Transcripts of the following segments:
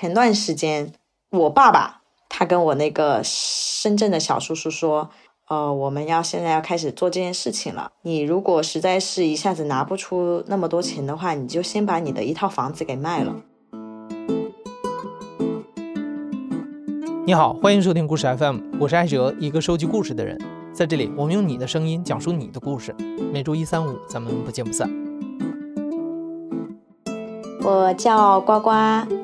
前段时间，我爸爸他跟我那个深圳的小叔叔说，呃，我们要现在要开始做这件事情了。你如果实在是一下子拿不出那么多钱的话，你就先把你的一套房子给卖了。你好，欢迎收听故事 FM，我是艾哲，一个收集故事的人。在这里，我们用你的声音讲述你的故事。每周一、三、五，咱们不见不散。我叫呱呱，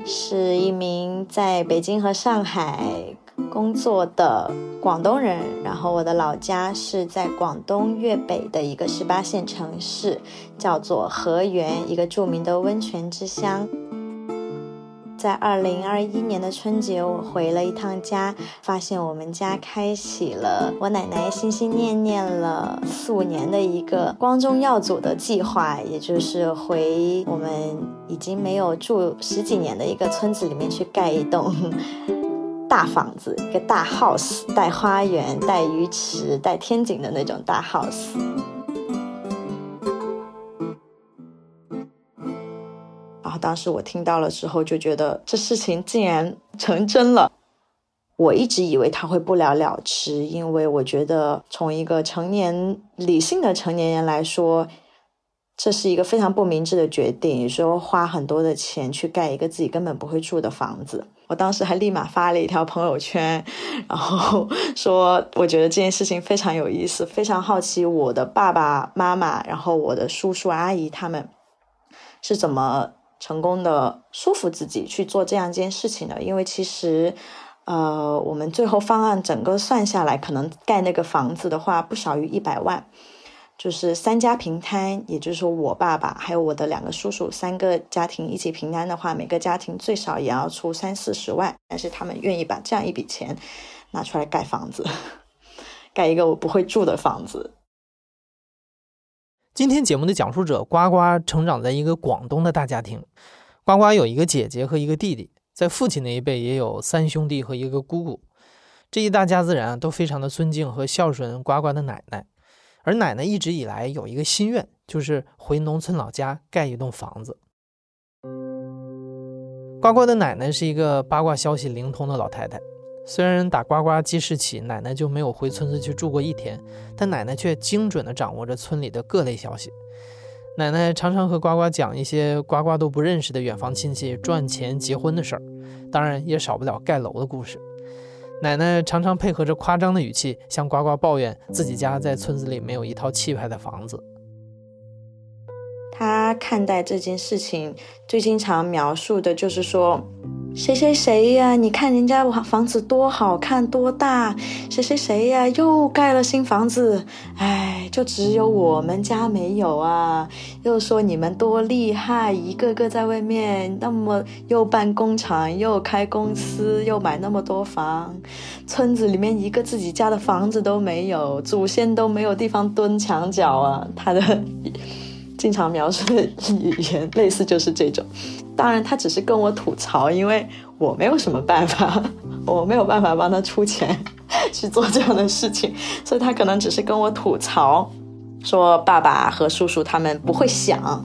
是一名在北京和上海工作的广东人。然后我的老家是在广东粤北的一个十八线城市，叫做河源，一个著名的温泉之乡。在二零二一年的春节，我回了一趟家，发现我们家开启了我奶奶心心念念了四五年的一个光宗耀祖的计划，也就是回我们已经没有住十几年的一个村子里面去盖一栋 大房子，一个大 house，带花园、带鱼池、带天井的那种大 house。当时我听到了之后，就觉得这事情竟然成真了。我一直以为他会不了了之，因为我觉得从一个成年理性的成年人来说，这是一个非常不明智的决定，说花很多的钱去盖一个自己根本不会住的房子。我当时还立马发了一条朋友圈，然后说我觉得这件事情非常有意思，非常好奇我的爸爸妈妈，然后我的叔叔阿姨他们是怎么。成功的说服自己去做这样一件事情的，因为其实，呃，我们最后方案整个算下来，可能盖那个房子的话不少于一百万，就是三家平摊，也就是说我爸爸还有我的两个叔叔三个家庭一起平摊的话，每个家庭最少也要出三四十万，但是他们愿意把这样一笔钱拿出来盖房子，盖一个我不会住的房子。今天节目的讲述者呱呱成长在一个广东的大家庭，呱呱有一个姐姐和一个弟弟，在父亲那一辈也有三兄弟和一个姑姑。这一大家子人啊，都非常的尊敬和孝顺呱呱的奶奶，而奶奶一直以来有一个心愿，就是回农村老家盖一栋房子。呱呱的奶奶是一个八卦消息灵通的老太太。虽然打呱呱记事起，奶奶就没有回村子去住过一天，但奶奶却精准地掌握着村里的各类消息。奶奶常常和呱呱讲一些呱呱都不认识的远房亲戚赚钱、结婚的事儿，当然也少不了盖楼的故事。奶奶常常配合着夸张的语气向呱呱抱怨自己家在村子里没有一套气派的房子。她看待这件事情最经常描述的就是说。谁谁谁呀？你看人家房子多好看，多大？谁谁谁呀？又盖了新房子，哎，就只有我们家没有啊！又说你们多厉害，一个个在外面那么又办工厂，又开公司，又买那么多房，村子里面一个自己家的房子都没有，祖先都没有地方蹲墙角啊！他的经常描述的语言类似就是这种。当然，他只是跟我吐槽，因为我没有什么办法，我没有办法帮他出钱去做这样的事情，所以他可能只是跟我吐槽，说爸爸和叔叔他们不会想，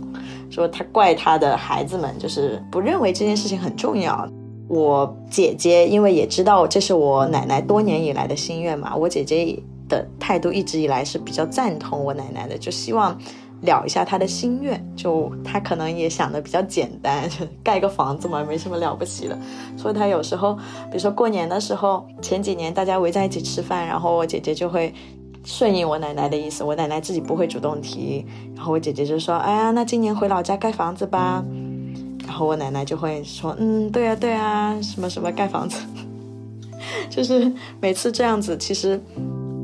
说他怪他的孩子们就是不认为这件事情很重要。我姐姐因为也知道这是我奶奶多年以来的心愿嘛，我姐姐的态度一直以来是比较赞同我奶奶的，就希望。了一下他的心愿，就他可能也想的比较简单，盖个房子嘛，没什么了不起的。所以他有时候，比如说过年的时候，前几年大家围在一起吃饭，然后我姐姐就会顺应我奶奶的意思，我奶奶自己不会主动提，然后我姐姐就说：“哎呀，那今年回老家盖房子吧。”然后我奶奶就会说：“嗯，对啊，对啊，什么什么盖房子。” 就是每次这样子，其实。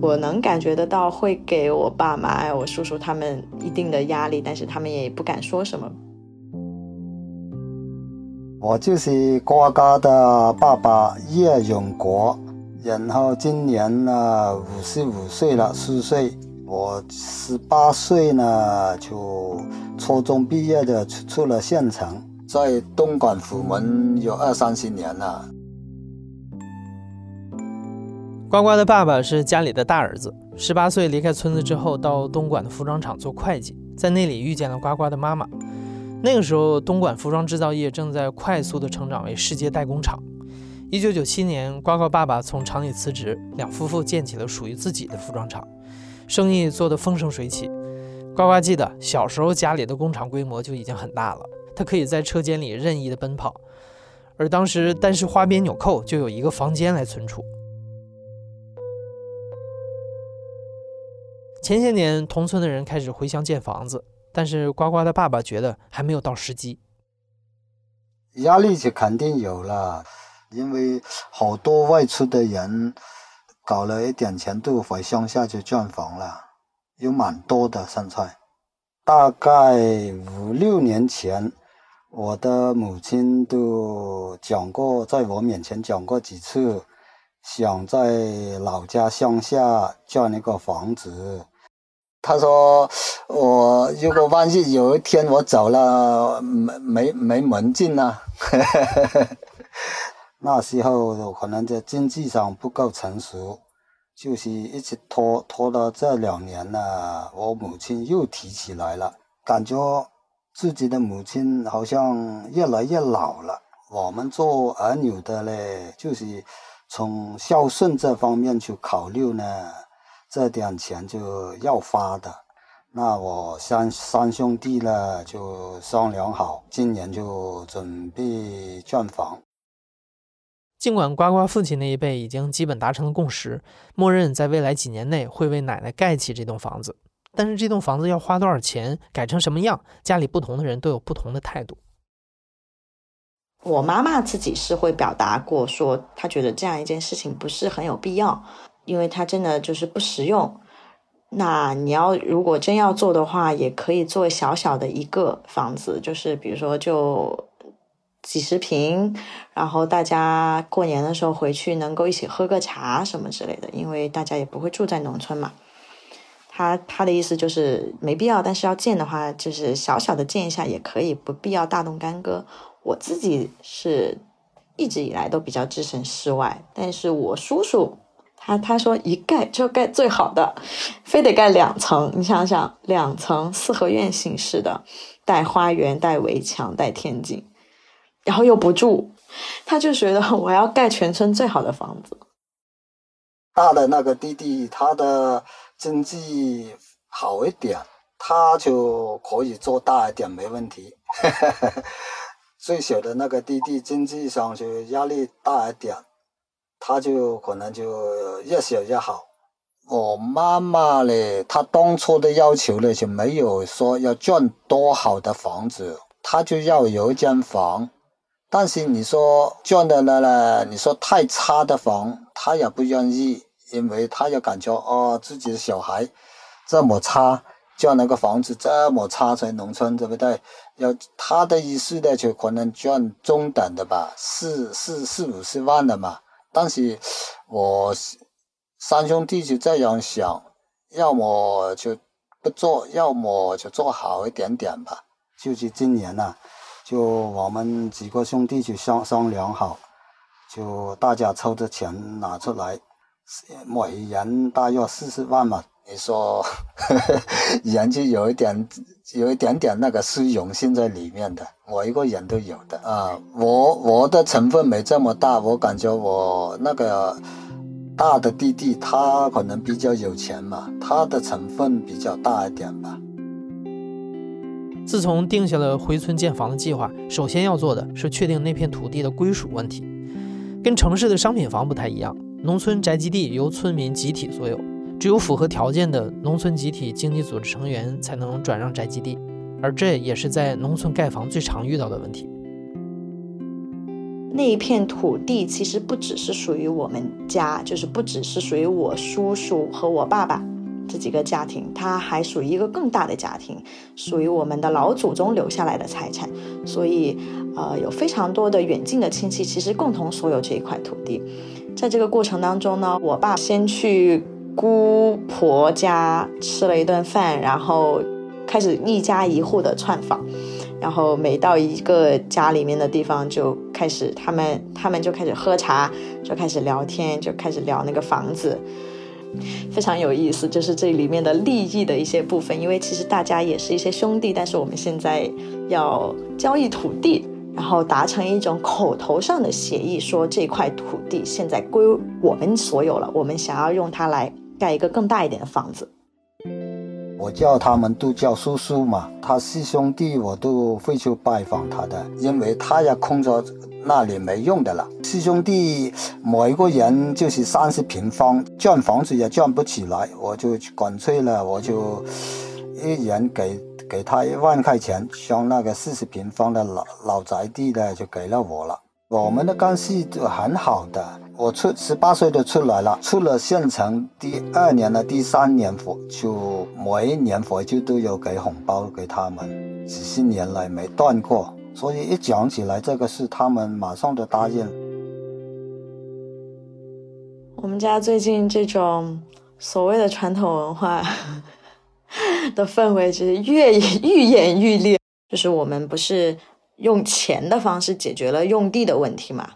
我能感觉得到，会给我爸妈还有我叔叔他们一定的压力，但是他们也不敢说什么。我就是呱呱的爸爸叶永国，然后今年呢五十五岁了，四岁。我十八岁呢就初中毕业的出出了县城，在东莞虎门有二三十年了。呱呱的爸爸是家里的大儿子，十八岁离开村子之后，到东莞的服装厂做会计，在那里遇见了呱呱的妈妈。那个时候，东莞服装制造业正在快速的成长为世界代工厂。一九九七年，呱呱爸爸从厂里辞职，两夫妇建起了属于自己的服装厂，生意做得风生水起。呱呱记得小时候家里的工厂规模就已经很大了，他可以在车间里任意的奔跑，而当时单是花边纽扣就有一个房间来存储。前些年，同村的人开始回乡建房子。但是呱呱的爸爸觉得还没有到时机，压力就肯定有了，因为好多外出的人搞了一点钱都回乡下去建房了，有蛮多的现在。大概五六年前，我的母亲都讲过，在我面前讲过几次，想在老家乡下建一个房子。他说：“我如果万一有一天我走了，没没没门进呢？那时候可能在经济上不够成熟，就是一直拖拖到这两年了。我母亲又提起来了，感觉自己的母亲好像越来越老了。我们做儿女的嘞，就是从孝顺这方面去考虑呢。”这点钱就要发的，那我三三兄弟呢就商量好，今年就准备建房。尽管呱呱父亲那一辈已经基本达成了共识，默认在未来几年内会为奶奶盖起这栋房子，但是这栋房子要花多少钱，改成什么样，家里不同的人都有不同的态度。我妈妈自己是会表达过，说她觉得这样一件事情不是很有必要。因为它真的就是不实用，那你要如果真要做的话，也可以做小小的一个房子，就是比如说就几十平，然后大家过年的时候回去能够一起喝个茶什么之类的，因为大家也不会住在农村嘛。他他的意思就是没必要，但是要建的话，就是小小的建一下也可以，不必要大动干戈。我自己是一直以来都比较置身事外，但是我叔叔。他他说一盖就盖最好的，非得盖两层。你想想，两层四合院形式的，带花园、带围墙、带天井，然后又不住，他就觉得我要盖全村最好的房子。大的那个弟弟，他的经济好一点，他就可以做大一点，没问题。最小的那个弟弟经济上就压力大一点。他就可能就越小越好。我妈妈嘞，她当初的要求呢就没有说要建多好的房子，她就要有一间房。但是你说建的了呢，你说太差的房，她也不愿意，因为她也感觉哦，自己的小孩这么差，建那个房子这么差，在农村对不对？要她的意思呢，就可能建中等的吧，四四四五十万的嘛。但是，我三兄弟就这样想，要么就不做，要么就做好一点点吧。就是今年呢，就我们几个兄弟就商商量好，就大家凑着钱拿出来，每人大约四十万吧。你说，人就有一点，有一点点那个虚荣心在里面的，我一个人都有的啊。我我的成分没这么大，我感觉我那个大的弟弟他可能比较有钱嘛，他的成分比较大一点吧。自从定下了回村建房的计划，首先要做的是确定那片土地的归属问题。跟城市的商品房不太一样，农村宅基地由村民集体所有。只有符合条件的农村集体经济组织成员才能转让宅基地，而这也是在农村盖房最常遇到的问题。那一片土地其实不只是属于我们家，就是不只是属于我叔叔和我爸爸这几个家庭，它还属于一个更大的家庭，属于我们的老祖宗留下来的财产。所以，呃，有非常多的远近的亲戚其实共同所有这一块土地。在这个过程当中呢，我爸先去。姑婆家吃了一顿饭，然后开始一家一户的串访，然后每到一个家里面的地方，就开始他们他们就开始喝茶，就开始聊天，就开始聊那个房子。非常有意思，就是这里面的利益的一些部分。因为其实大家也是一些兄弟，但是我们现在要交易土地，然后达成一种口头上的协议，说这块土地现在归我们所有了，我们想要用它来盖一个更大一点的房子。我叫他们都叫叔叔嘛，他四兄弟我都会去拜访他的，因为他也空着那里没用的了。四兄弟某一个人就是三十平方，建房子也建不起来，我就干脆了，我就一人给给他一万块钱，像那个四十平方的老老宅地的就给了我了。我们的关系就很好的，我出十八岁就出来了，出了县城第二年的第三年回就每一年回去都有给红包给他们，几十年来没断过，所以一讲起来这个事，他们马上就答应。我们家最近这种所谓的传统文化的氛围，就是越愈演愈烈，就是我们不是。用钱的方式解决了用地的问题嘛？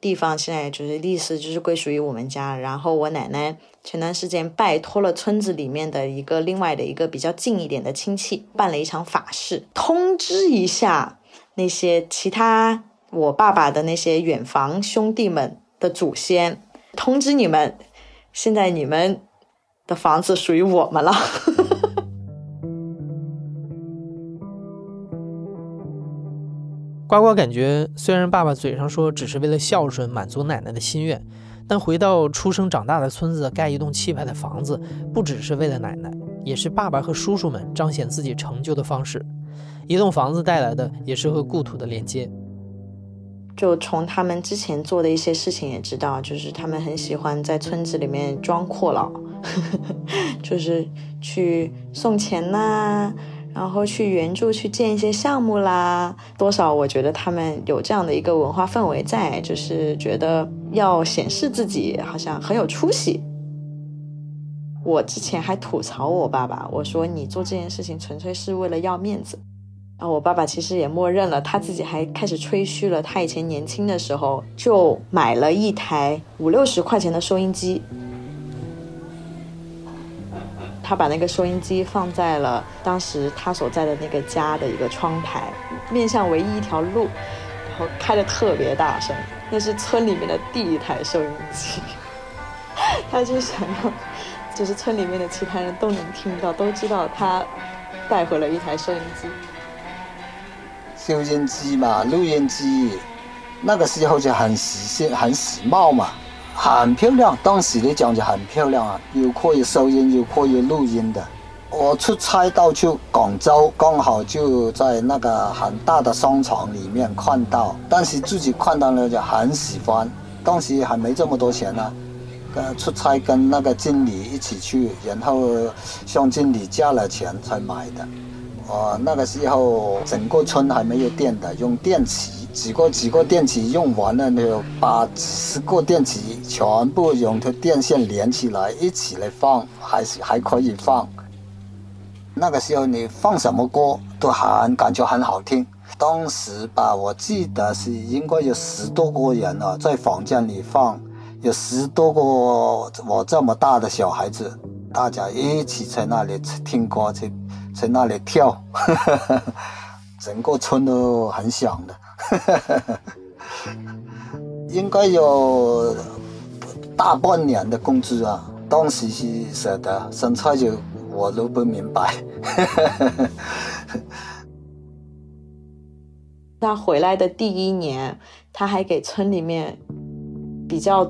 地方现在就是历史就是归属于我们家。然后我奶奶前段时间拜托了村子里面的一个另外的一个比较近一点的亲戚，办了一场法事，通知一下那些其他我爸爸的那些远房兄弟们的祖先，通知你们，现在你们的房子属于我们了。呱呱感觉，虽然爸爸嘴上说只是为了孝顺、满足奶奶的心愿，但回到出生长大的村子盖一栋气派的房子，不只是为了奶奶，也是爸爸和叔叔们彰显自己成就的方式。一栋房子带来的也是和故土的连接。就从他们之前做的一些事情也知道，就是他们很喜欢在村子里面装阔佬，就是去送钱呐。然后去援助去建一些项目啦，多少我觉得他们有这样的一个文化氛围在，就是觉得要显示自己好像很有出息。我之前还吐槽我爸爸，我说你做这件事情纯粹是为了要面子。然后我爸爸其实也默认了，他自己还开始吹嘘了，他以前年轻的时候就买了一台五六十块钱的收音机。他把那个收音机放在了当时他所在的那个家的一个窗台，面向唯一一条路，然后开的特别大声。那是村里面的第一台收音机，他就想要，就是村里面的其他人都能听到，都知道他带回了一台收音机。收音机嘛，录音机，那个时候就很时兴、很时髦嘛。很漂亮，当时的讲就很漂亮啊，又可以收音，又可以录音的。我出差到去广州，刚好就在那个很大的商场里面看到，但是自己看到了就很喜欢。当时还没这么多钱呢，呃出差跟那个经理一起去，然后向经理加了钱才买的。我那个时候整个村还没有电的，用电池。几个几个电池用完了，就把十个电池全部用条电线连起来，一起来放，还是还可以放。那个时候你放什么歌都很感觉很好听。当时吧，我记得是应该有十多个人啊，在房间里放，有十多个我这么大的小孩子，大家一起在那里听歌，在在那里跳，整个村都很响的。应该有大半年的工资啊！当时是舍得，现在就我都不明白。他回来的第一年，他还给村里面比较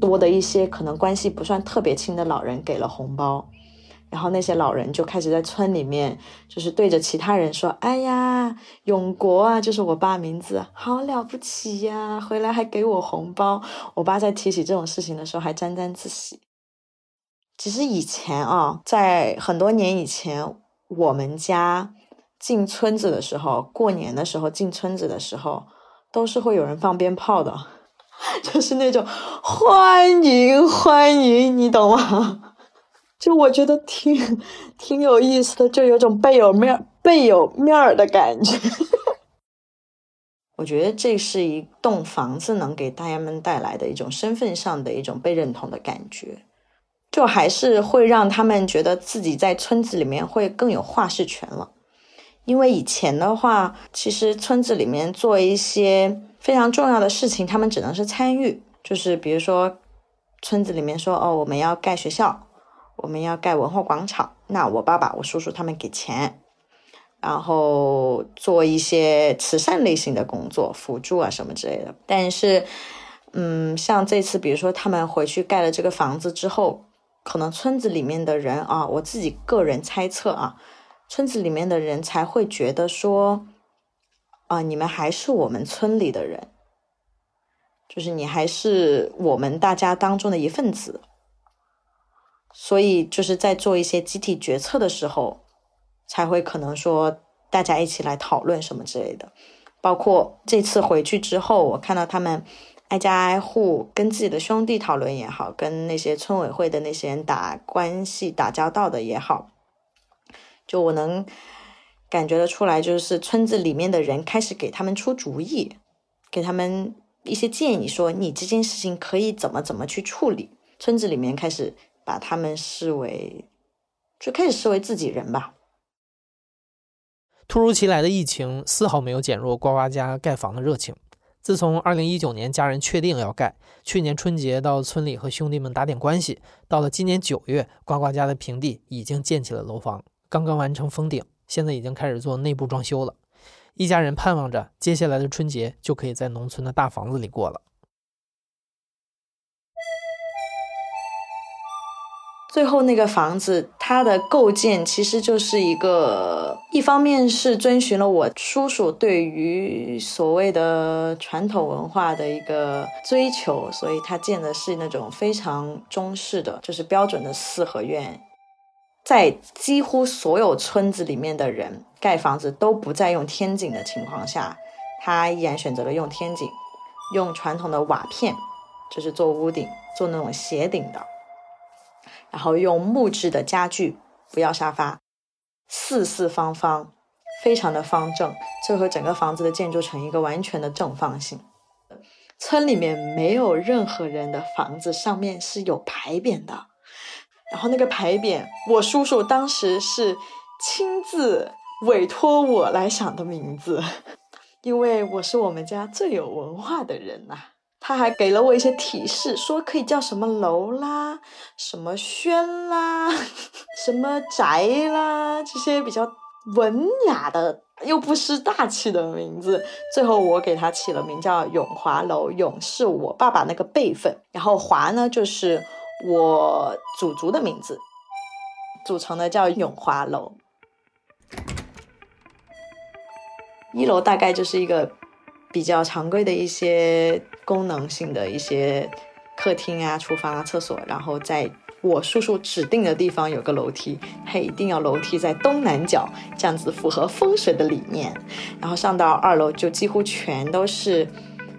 多的一些可能关系不算特别亲的老人给了红包。然后那些老人就开始在村里面，就是对着其他人说：“哎呀，永国啊，就是我爸名字，好了不起呀！回来还给我红包。”我爸在提起这种事情的时候还沾沾自喜。其实以前啊，在很多年以前，我们家进村子的时候，过年的时候进村子的时候，都是会有人放鞭炮的，就是那种欢迎欢迎，你懂吗？就我觉得挺挺有意思的，就有种倍有面倍有面儿的感觉。我觉得这是一栋房子能给大家们带来的一种身份上的一种被认同的感觉。就还是会让他们觉得自己在村子里面会更有话事权了。因为以前的话，其实村子里面做一些非常重要的事情，他们只能是参与，就是比如说村子里面说哦，我们要盖学校，我们要盖文化广场，那我爸爸、我叔叔他们给钱。然后做一些慈善类型的工作，辅助啊什么之类的。但是，嗯，像这次，比如说他们回去盖了这个房子之后，可能村子里面的人啊，我自己个人猜测啊，村子里面的人才会觉得说，啊，你们还是我们村里的人，就是你还是我们大家当中的一份子，所以就是在做一些集体决策的时候。才会可能说大家一起来讨论什么之类的，包括这次回去之后，我看到他们挨家挨户跟自己的兄弟讨论也好，跟那些村委会的那些人打关系打交道的也好，就我能感觉得出来，就是村子里面的人开始给他们出主意，给他们一些建议，说你这件事情可以怎么怎么去处理。村子里面开始把他们视为，就开始视为自己人吧。突如其来的疫情丝毫没有减弱呱呱家盖房的热情。自从2019年家人确定要盖，去年春节到村里和兄弟们打点关系，到了今年九月，呱呱家的平地已经建起了楼房，刚刚完成封顶，现在已经开始做内部装修了。一家人盼望着接下来的春节就可以在农村的大房子里过了。最后那个房子，它的构建其实就是一个，一方面是遵循了我叔叔对于所谓的传统文化的一个追求，所以他建的是那种非常中式的，就是标准的四合院。在几乎所有村子里面的人盖房子都不再用天井的情况下，他依然选择了用天井，用传统的瓦片，就是做屋顶，做那种斜顶的。然后用木质的家具，不要沙发，四四方方，非常的方正，就和整个房子的建筑成一个完全的正方形。村里面没有任何人的房子上面是有牌匾的，然后那个牌匾，我叔叔当时是亲自委托我来想的名字，因为我是我们家最有文化的人呐。他还给了我一些提示，说可以叫什么楼啦，什么轩啦，什么宅啦，这些比较文雅的又不失大气的名字。最后我给他起了名叫永华楼，永是我爸爸那个辈分，然后华呢就是我祖族的名字，组成的叫永华楼。一楼大概就是一个。比较常规的一些功能性的一些客厅啊、厨房啊、厕所，然后在我叔叔指定的地方有个楼梯，他一定要楼梯在东南角，这样子符合风水的理念。然后上到二楼就几乎全都是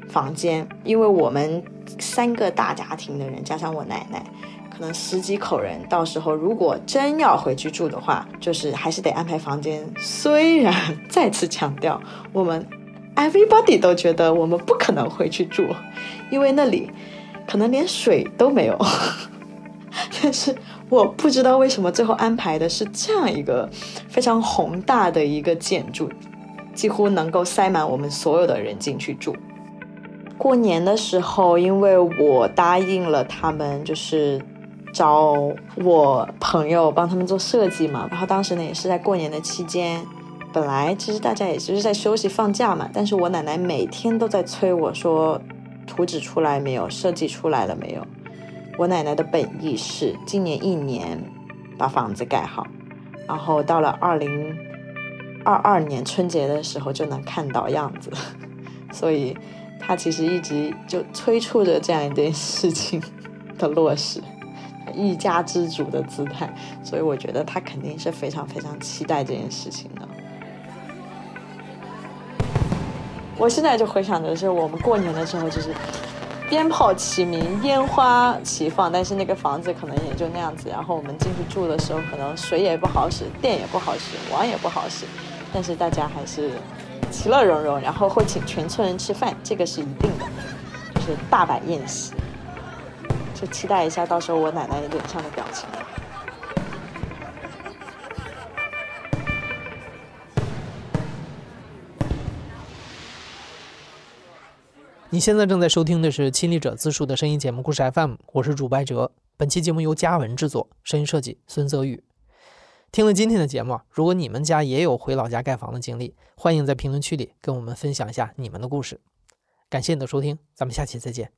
房间，因为我们三个大家庭的人加上我奶奶，可能十几口人，到时候如果真要回去住的话，就是还是得安排房间。虽然再次强调我们。Everybody 都觉得我们不可能回去住，因为那里可能连水都没有。但是我不知道为什么最后安排的是这样一个非常宏大的一个建筑，几乎能够塞满我们所有的人进去住。过年的时候，因为我答应了他们，就是找我朋友帮他们做设计嘛，然后当时呢也是在过年的期间。本来其实大家也就是在休息放假嘛，但是我奶奶每天都在催我说，图纸出来没有，设计出来了没有。我奶奶的本意是今年一年把房子盖好，然后到了二零二二年春节的时候就能看到样子，所以她其实一直就催促着这样一件事情的落实，一家之主的姿态，所以我觉得她肯定是非常非常期待这件事情的。我现在就回想的是，我们过年的时候就是鞭炮齐鸣、烟花齐放，但是那个房子可能也就那样子。然后我们进去住的时候，可能水也不好使，电也不好使，网也不好使，但是大家还是其乐融融，然后会请全村人吃饭，这个是一定的，就是大摆宴席。就期待一下到时候我奶奶脸上的表情。你现在正在收听的是亲历者自述的声音节目故事 FM，我是主播哲。本期节目由嘉文制作，声音设计孙泽宇。听了今天的节目，如果你们家也有回老家盖房的经历，欢迎在评论区里跟我们分享一下你们的故事。感谢你的收听，咱们下期再见。